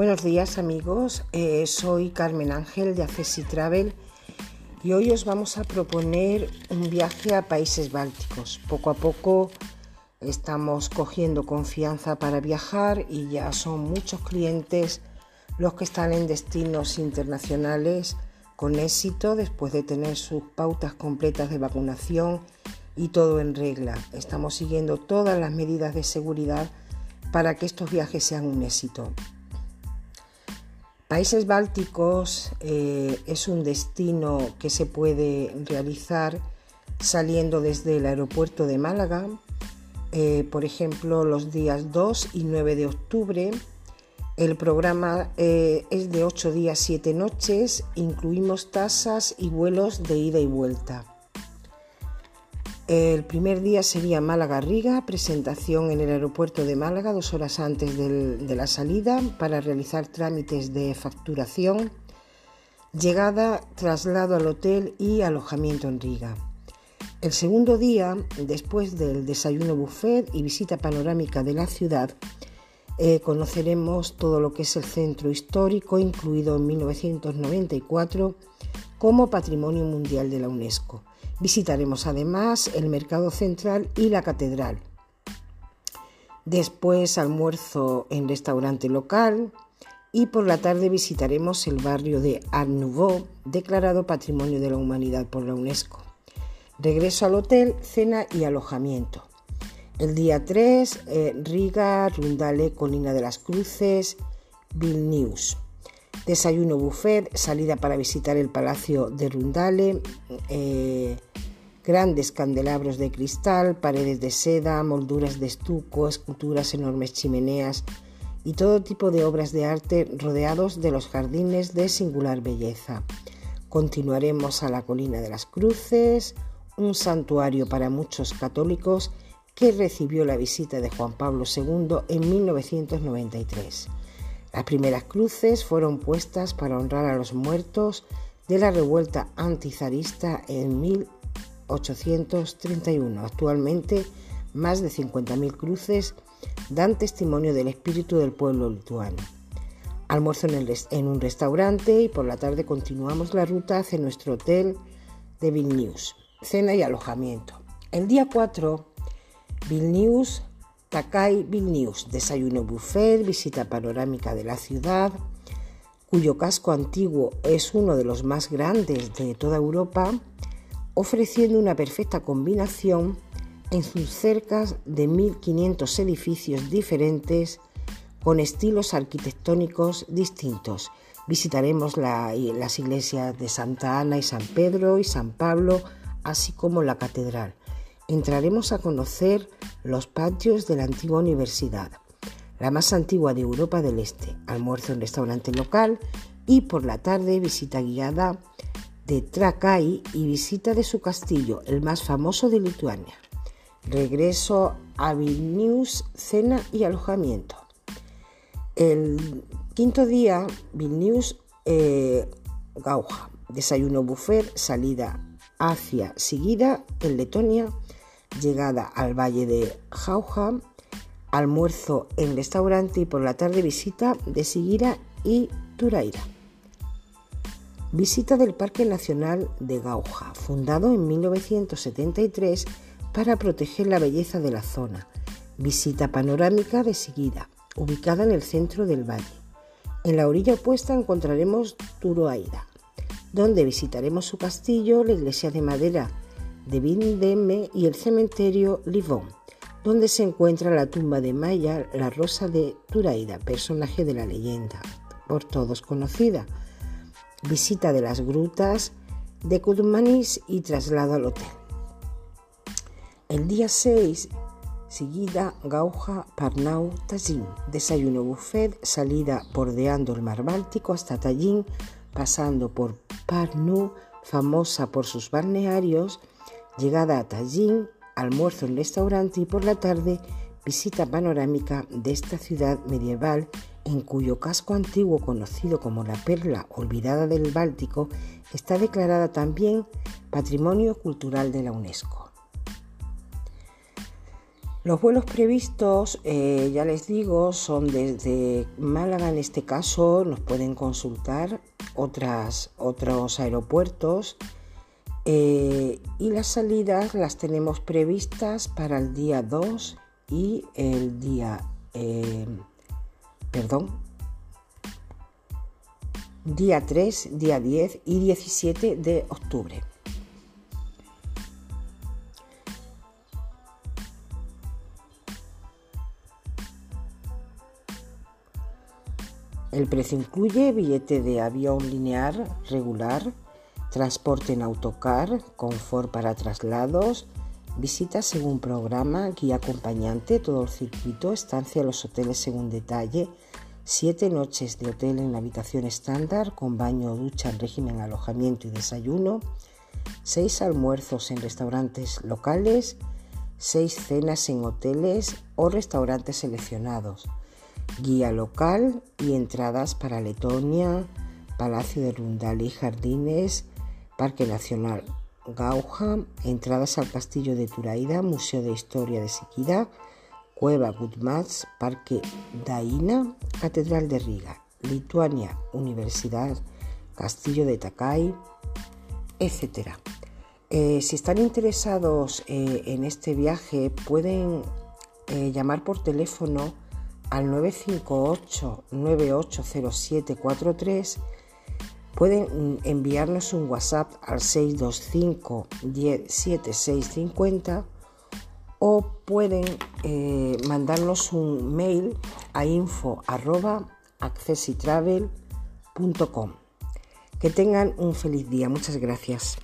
Buenos días amigos, eh, soy Carmen Ángel de Accessi Travel y hoy os vamos a proponer un viaje a países bálticos. Poco a poco estamos cogiendo confianza para viajar y ya son muchos clientes los que están en destinos internacionales con éxito después de tener sus pautas completas de vacunación y todo en regla. Estamos siguiendo todas las medidas de seguridad para que estos viajes sean un éxito. Países Bálticos eh, es un destino que se puede realizar saliendo desde el aeropuerto de Málaga, eh, por ejemplo, los días 2 y 9 de octubre. El programa eh, es de 8 días, 7 noches, incluimos tasas y vuelos de ida y vuelta. El primer día sería Málaga-Riga, presentación en el aeropuerto de Málaga dos horas antes de la salida para realizar trámites de facturación, llegada, traslado al hotel y alojamiento en Riga. El segundo día, después del desayuno buffet y visita panorámica de la ciudad, eh, conoceremos todo lo que es el centro histórico, incluido en 1994 como Patrimonio Mundial de la UNESCO. Visitaremos además el Mercado Central y la Catedral. Después almuerzo en restaurante local y por la tarde visitaremos el barrio de Art Nouveau, declarado Patrimonio de la Humanidad por la UNESCO. Regreso al hotel, cena y alojamiento. El día 3, eh, Riga, Rundale, Colina de las Cruces, Vilnius. Desayuno buffet, salida para visitar el Palacio de Rundale, eh, grandes candelabros de cristal, paredes de seda, molduras de estuco, esculturas, enormes chimeneas y todo tipo de obras de arte rodeados de los jardines de singular belleza. Continuaremos a la Colina de las Cruces, un santuario para muchos católicos que recibió la visita de Juan Pablo II en 1993. Las primeras cruces fueron puestas para honrar a los muertos de la revuelta antizarista en 1831. Actualmente, más de 50.000 cruces dan testimonio del espíritu del pueblo lituano. Almuerzo en, en, un restaurante y por la tarde continuamos la ruta hacia nuestro hotel de Vilnius. Cena y alojamiento. El día 4, Vilnius Takai Vilnius, desayuno buffet, visita panorámica de la ciudad, cuyo casco antiguo es uno de los más grandes de toda Europa, ofreciendo una perfecta combinación en sus cerca de 1.500 edificios diferentes con estilos arquitectónicos distintos. Visitaremos las iglesias de Santa Ana y San Pedro y San Pablo, así como la catedral entraremos a conocer los patios de la antigua universidad, la más antigua de Europa del Este, almuerzo en restaurante local y por la tarde visita guiada de Trakai y visita de su castillo, el más famoso de Lituania. Regreso a Vilnius, cena y alojamiento. El quinto día, Vilnius, eh, Gauja, desayuno buffet, salida hacia seguida en Letonia llegada al valle de Jauja, almuerzo en restaurante y por la tarde visita de Sigira y Turaira. Visita del Parque Nacional de Gauja, fundado en 1973 para proteger la belleza de la zona. Visita panorámica de Sigira, ubicada en el centro del valle. En la orilla opuesta encontraremos Turoaira, donde visitaremos su castillo, la iglesia de madera de Vindeme y el cementerio Livon, donde se encuentra la tumba de Maya, la rosa de Turaida, personaje de la leyenda, por todos conocida. Visita de las grutas de Kudmanis y traslado al hotel. El día 6, seguida Gauja, Parnau, Tallinn, desayuno buffet, salida bordeando el mar Báltico hasta Tallinn, pasando por Parnu, famosa por sus balnearios, Llegada a Tallinn, almuerzo en restaurante y por la tarde visita panorámica de esta ciudad medieval en cuyo casco antiguo conocido como la perla olvidada del Báltico está declarada también Patrimonio Cultural de la UNESCO. Los vuelos previstos, eh, ya les digo, son desde Málaga en este caso, nos pueden consultar otros aeropuertos eh, y las salidas las tenemos previstas para el día 2 y el día, eh, perdón, día 3, día 10 y 17 de octubre. El precio incluye billete de avión lineal regular, transporte en autocar, confort para traslados, visitas según programa, guía acompañante, todo el circuito, estancia en los hoteles según detalle, siete noches de hotel en habitación estándar con baño o ducha en régimen alojamiento y desayuno, seis almuerzos en restaurantes locales, seis cenas en hoteles o restaurantes seleccionados guía local y entradas para Letonia, Palacio de Rundal y Jardines, Parque Nacional Gauja, entradas al Castillo de Turaida, Museo de Historia de Siquira, Cueva Gutmats, Parque Daina, Catedral de Riga, Lituania, Universidad, Castillo de Takai, etc. Eh, si están interesados eh, en este viaje, pueden eh, llamar por teléfono al 958-980743 pueden enviarnos un WhatsApp al 625 107650 o pueden eh, mandarnos un mail a info accessitravel.com. Que tengan un feliz día. Muchas gracias.